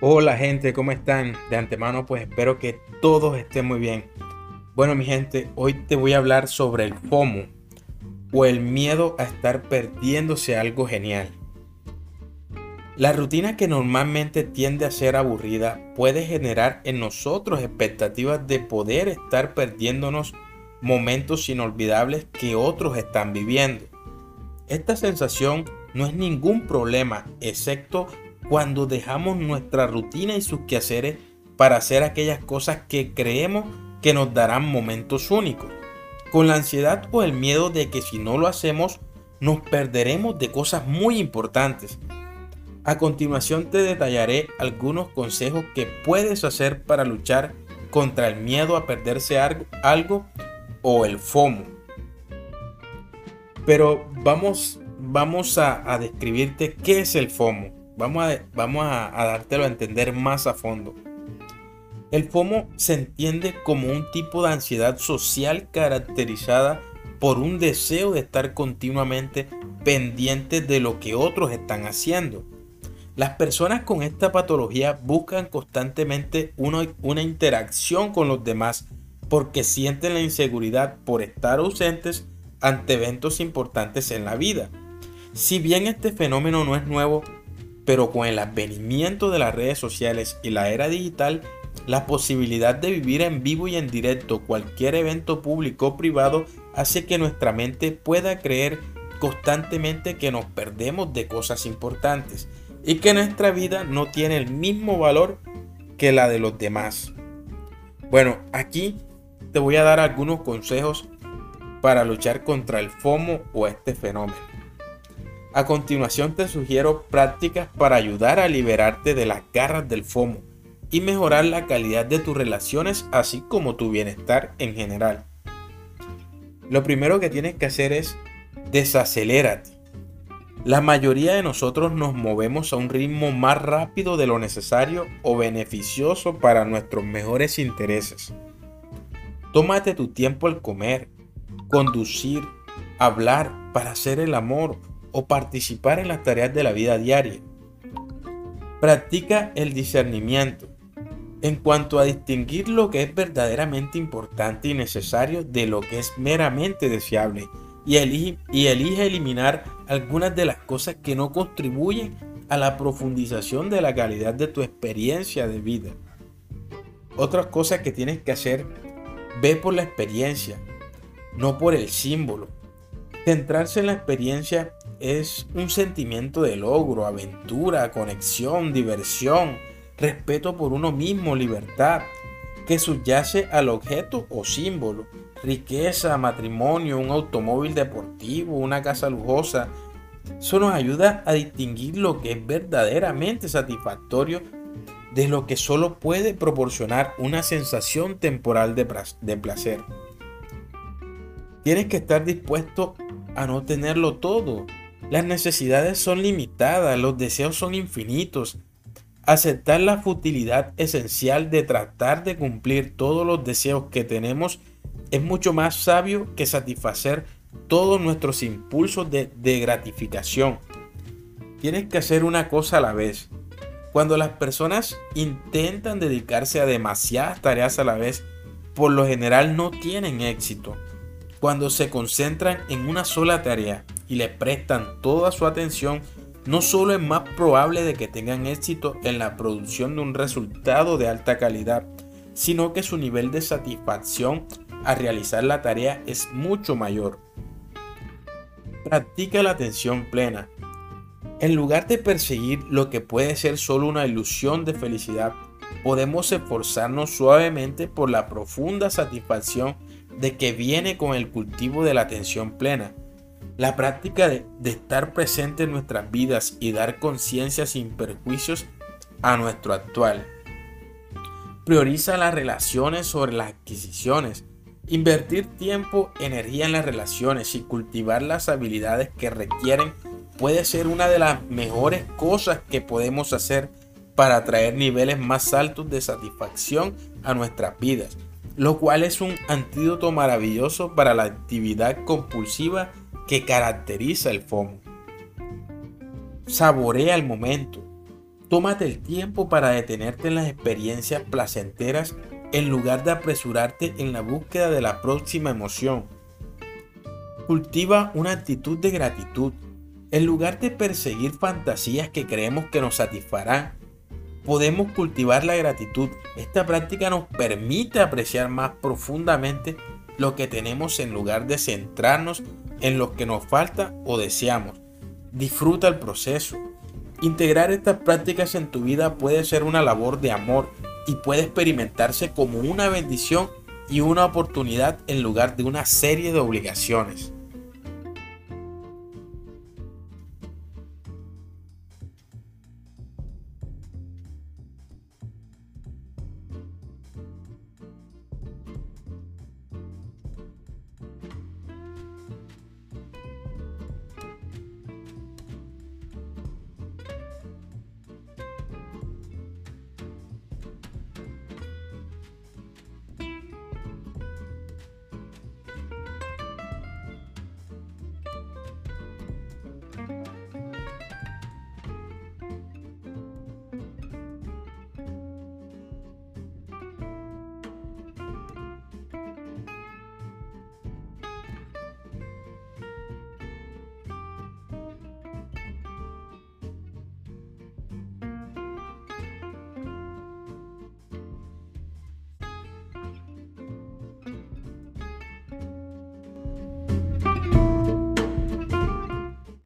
Hola gente, ¿cómo están? De antemano pues espero que todos estén muy bien. Bueno mi gente, hoy te voy a hablar sobre el FOMO o el miedo a estar perdiéndose algo genial. La rutina que normalmente tiende a ser aburrida puede generar en nosotros expectativas de poder estar perdiéndonos momentos inolvidables que otros están viviendo. Esta sensación no es ningún problema, excepto cuando dejamos nuestra rutina y sus quehaceres para hacer aquellas cosas que creemos que nos darán momentos únicos, con la ansiedad o el miedo de que si no lo hacemos nos perderemos de cosas muy importantes. A continuación te detallaré algunos consejos que puedes hacer para luchar contra el miedo a perderse algo, o el FOMO. Pero vamos, vamos a describirte qué es el FOMO. Vamos a, vamos a, dártelo a entender más a fondo. El FOMO se entiende como un tipo de ansiedad social caracterizada por un deseo de estar continuamente pendiente de lo que otros están haciendo. Las personas con esta patología buscan constantemente una, una, interacción con los demás porque sienten la inseguridad por estar ausentes ante eventos importantes en la vida. Si bien este fenómeno no es nuevo, pero con el advenimiento de las redes sociales y la era digital, la posibilidad de vivir en vivo y en directo cualquier evento público o privado hace que nuestra mente pueda creer constantemente que nos perdemos de cosas importantes y que nuestra vida no tiene el mismo valor que la de los demás. Bueno, aquí te voy a dar algunos consejos para luchar contra el FOMO o este fenómeno. A continuación te sugiero prácticas para ayudar a liberarte de las garras del FOMO y mejorar la calidad de tus relaciones así como tu bienestar en general. Lo primero que tienes que hacer es desacelérate. La mayoría de nosotros nos movemos a un ritmo más rápido de lo necesario o beneficioso para nuestros mejores intereses. Tómate tu tiempo al comer, conducir, hablar, para hacer el amor o participar en las tareas de la vida diaria. Practica el discernimiento en cuanto a distinguir lo que es verdaderamente importante y necesario de lo que es meramente deseable y elige, y elige eliminar algunas de las cosas que no contribuyen a la profundización de la calidad de tu experiencia de vida. Otras cosas que tienes que hacer, ve por la experiencia, no por el símbolo. Centrarse en la experiencia es un sentimiento de logro, aventura, conexión, diversión, respeto por uno mismo, libertad, que subyace al objeto o símbolo, riqueza, matrimonio, un automóvil deportivo, una casa lujosa. Eso nos ayuda a distinguir lo que es verdaderamente satisfactorio de lo que solo puede proporcionar una sensación temporal de, placer. Tienes que estar dispuesto a no tenerlo todo, las necesidades son limitadas, los deseos son infinitos. Aceptar la futilidad esencial de tratar de cumplir todos los deseos que tenemos es mucho más sabio que satisfacer todos nuestros impulsos de, gratificación. Tienes que hacer una cosa a la vez. Cuando las personas intentan dedicarse a demasiadas tareas a la vez, por lo general no tienen éxito. Cuando se concentran en una sola tarea y le prestan toda su atención, no solo es más probable de que tengan éxito en la producción de un resultado de alta calidad, sino que su nivel de satisfacción al realizar la tarea es mucho mayor. Practica la atención plena. En lugar de perseguir lo que puede ser solo una ilusión de felicidad, podemos esforzarnos suavemente por la profunda satisfacción de que viene con el cultivo de la atención plena la práctica de, estar presente en nuestras vidas y dar conciencia sin perjuicios a nuestro actual. Prioriza las relaciones sobre las adquisiciones. Invertir tiempo, energía en las relaciones y cultivar las habilidades que requieren puede ser una de las mejores cosas que podemos hacer para traer niveles más altos de satisfacción a nuestras vidas, lo cual es un antídoto maravilloso para la actividad compulsiva que caracteriza el FOMO. Saborea el momento. Tómate el tiempo para detenerte en las experiencias placenteras en lugar de apresurarte en la búsqueda de la próxima emoción. Cultiva una actitud de gratitud. En lugar de perseguir fantasías que creemos que nos satisfarán, podemos cultivar la gratitud. Esta práctica nos permite apreciar más profundamente lo que tenemos en lugar de centrarnos en lo que nos falta o deseamos. Disfruta el proceso. Integrar estas prácticas en tu vida puede ser una labor de amor y puede experimentarse como una bendición y una oportunidad en lugar de una serie de obligaciones.